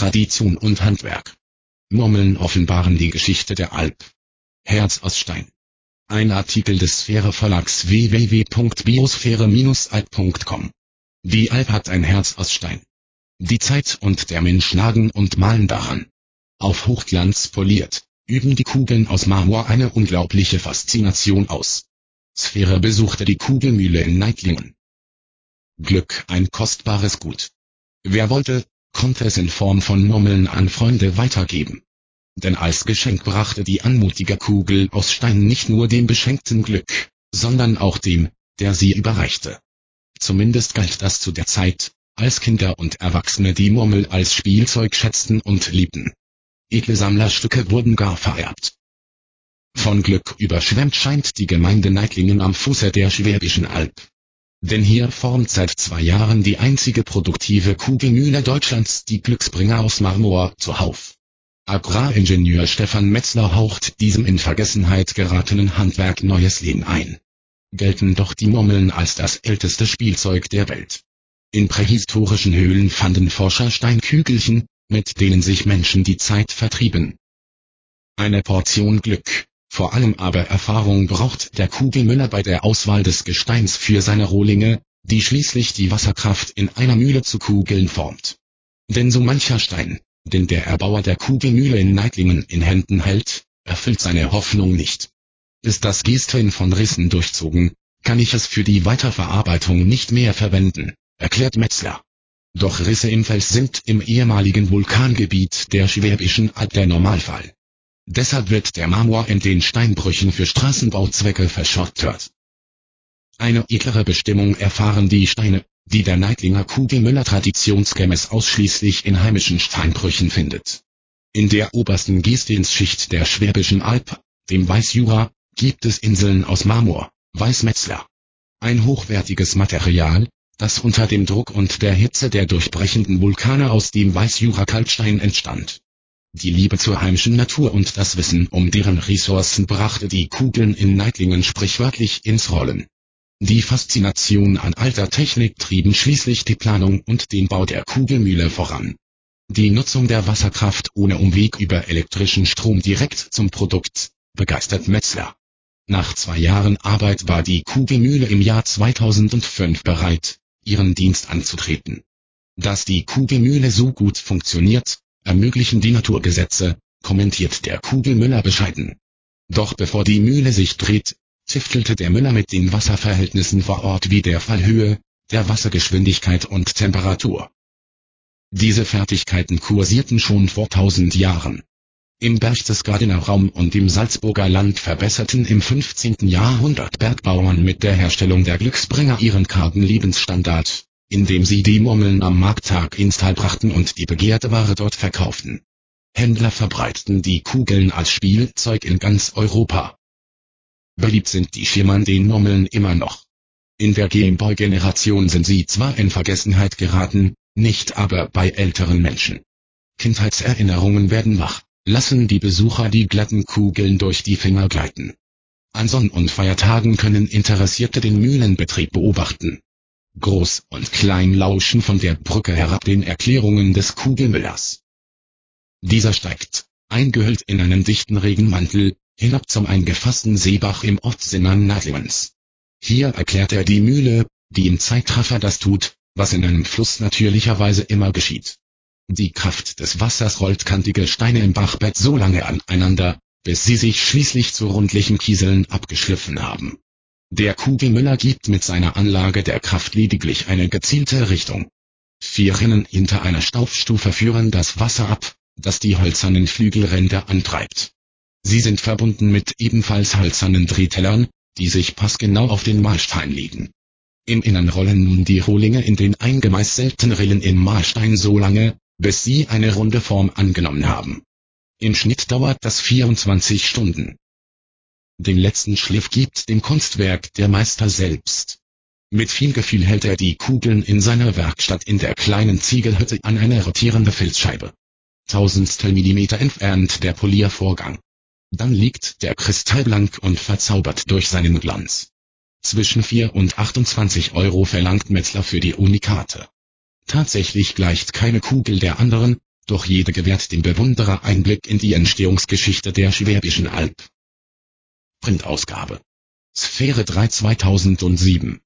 Tradition und Handwerk. Murmeln offenbaren die Geschichte der Alp. Herz aus Stein. Ein Artikel des Sphäre Verlags www.biosphäre-alp.com. Die Alp hat ein Herz aus Stein. Die Zeit und der Mensch nagen und malen daran. Auf Hochglanz poliert, üben die Kugeln aus Marmor eine unglaubliche Faszination aus. Sphäre besuchte die Kugelmühle in Neitlingen. Glück ein kostbares Gut. Wer wollte, konnte es in Form von Murmeln an Freunde weitergeben. Denn als Geschenk brachte die anmutige Kugel aus Stein nicht nur dem Beschenkten Glück, sondern auch dem, der sie überreichte. Zumindest galt das zu der Zeit, als Kinder und Erwachsene die Murmel als Spielzeug schätzten und liebten. Edle Sammlerstücke wurden gar vererbt. Von Glück überschwemmt scheint die Gemeinde Neitlingen am Fuße der Schwäbischen Alb. Denn hier formt seit zwei Jahren die einzige produktive Kugelmühle Deutschlands die Glücksbringer aus Marmor zuhauf. Agraringenieur Stefan Metzler haucht diesem in Vergessenheit geratenen Handwerk neues Leben ein. Gelten doch die Murmeln als das älteste Spielzeug der Welt. In prähistorischen Höhlen fanden Forscher Steinkügelchen, mit denen sich Menschen die Zeit vertrieben. Eine Portion Glück, vor allem aber Erfahrung braucht der Kugelmüller bei der Auswahl des Gesteins für seine Rohlinge, die schließlich die Wasserkraft in einer Mühle zu Kugeln formt. Denn so mancher Stein, den der Erbauer der Kugelmühle in Neitlingen in Händen hält, erfüllt seine Hoffnung nicht. Ist das Gießtein von Rissen durchzogen, kann ich es für die Weiterverarbeitung nicht mehr verwenden, erklärt Metzler. Doch Risse im Fels sind im ehemaligen Vulkangebiet der Schwäbischen Alb der Normalfall. Deshalb wird der Marmor in den Steinbrüchen für Straßenbauzwecke verschrottet. Eine edlere Bestimmung erfahren die Steine, die der Neidlinger Kugelmüller traditionsgemäß ausschließlich in heimischen Steinbrüchen findet. In der obersten Gesteinsschicht der Schwäbischen Alb, dem Weißjura, gibt es Inseln aus Marmor, Weißmetzler. Ein hochwertiges Material, das unter dem Druck und der Hitze der durchbrechenden Vulkane aus dem Weißjura-Kalkstein entstand. Die Liebe zur heimischen Natur und das Wissen um deren Ressourcen brachte die Kugeln in Neitlingen sprichwörtlich ins Rollen. Die Faszination an alter Technik trieben schließlich die Planung und den Bau der Kugelmühle voran. Die Nutzung der Wasserkraft ohne Umweg über elektrischen Strom direkt zum Produkt, begeistert Metzler. Nach zwei Jahren Arbeit war die Kugelmühle im Jahr 2005 bereit, ihren Dienst anzutreten. Dass die Kugelmühle so gut funktioniert, ermöglichen die Naturgesetze, kommentiert der Kugelmüller bescheiden. Doch bevor die Mühle sich dreht, ziftelte der Müller mit den Wasserverhältnissen vor Ort wie der Fallhöhe, der Wassergeschwindigkeit und Temperatur. Diese Fertigkeiten kursierten schon vor tausend Jahren. Im Berchtesgadener Raum und im Salzburger Land verbesserten im 15. Jahrhundert Bergbauern mit der Herstellung der Glücksbringer ihren kargen Lebensstandard, indem sie die Murmeln am Markttag ins Tal brachten und die begehrte Ware dort verkauften. Händler verbreiteten die Kugeln als Spielzeug in ganz Europa. Beliebt sind die schimmernden Murmeln immer noch. In der Gameboy-Generation sind sie zwar in Vergessenheit geraten, nicht aber bei älteren Menschen. Kindheitserinnerungen werden wach, lassen die Besucher die glatten Kugeln durch die Finger gleiten. An Sonn- und Feiertagen können Interessierte den Mühlenbetrieb beobachten. Groß und Klein lauschen von der Brücke herab den Erklärungen des Kugelmüllers. Dieser steigt, eingehüllt in einen dichten Regenmantel, hinab zum eingefassten Seebach im Ortssinnern Nadlewens. Hier erklärt er die Mühle, die im Zeitraffer das tut, was in einem Fluss natürlicherweise immer geschieht. Die Kraft des Wassers rollt kantige Steine im Bachbett so lange aneinander, bis sie sich schließlich zu rundlichen Kieseln abgeschliffen haben. Der Kugelmüller gibt mit seiner Anlage der Kraft lediglich eine gezielte Richtung. Vier Rinnen hinter einer Staufstufe führen das Wasser ab, das die hölzernen Flügelränder antreibt. Sie sind verbunden mit ebenfalls hölzernen Drehtellern, die sich passgenau auf den Mahlstein legen. Im Innern rollen nun die Rohlinge in den eingemeißelten Rillen im Mahlstein so lange, bis sie eine runde Form angenommen haben. Im Schnitt dauert das 24 Stunden. Den letzten Schliff gibt dem Kunstwerk der Meister selbst. Mit viel Gefühl hält er die Kugeln in seiner Werkstatt in der kleinen Ziegelhütte an eine rotierende Filzscheibe. Tausendstel Millimeter entfernt der Poliervorgang. Dann liegt der Kristall blank und verzaubert durch seinen Glanz. Zwischen 4 und 28 Euro verlangt Metzler für die Unikate. Tatsächlich gleicht keine Kugel der anderen, doch jede gewährt dem Bewunderer Einblick in die Entstehungsgeschichte der Schwäbischen Alb. Printausgabe. Sphäre 3 2007